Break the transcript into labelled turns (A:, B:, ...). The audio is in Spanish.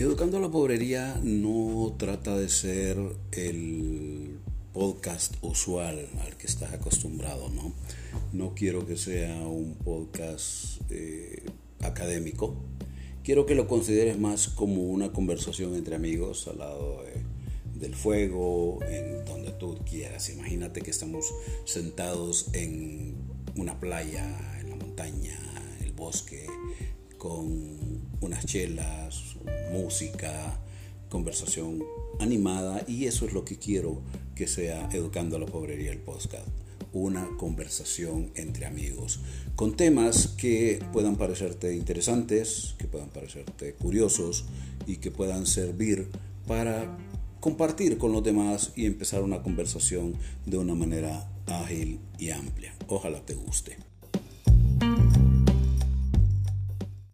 A: Educando a la Pobrería no trata de ser el podcast usual al que estás acostumbrado, ¿no? No quiero que sea un podcast eh, académico. Quiero que lo consideres más como una conversación entre amigos al lado del fuego, en donde tú quieras. Imagínate que estamos sentados en una playa, en la montaña, el bosque, con unas chelas, música, conversación animada y eso es lo que quiero que sea Educando a la Pobrería el podcast. Una conversación entre amigos con temas que puedan parecerte interesantes, que puedan parecerte curiosos y que puedan servir para compartir con los demás y empezar una conversación de una manera ágil y amplia. Ojalá te guste.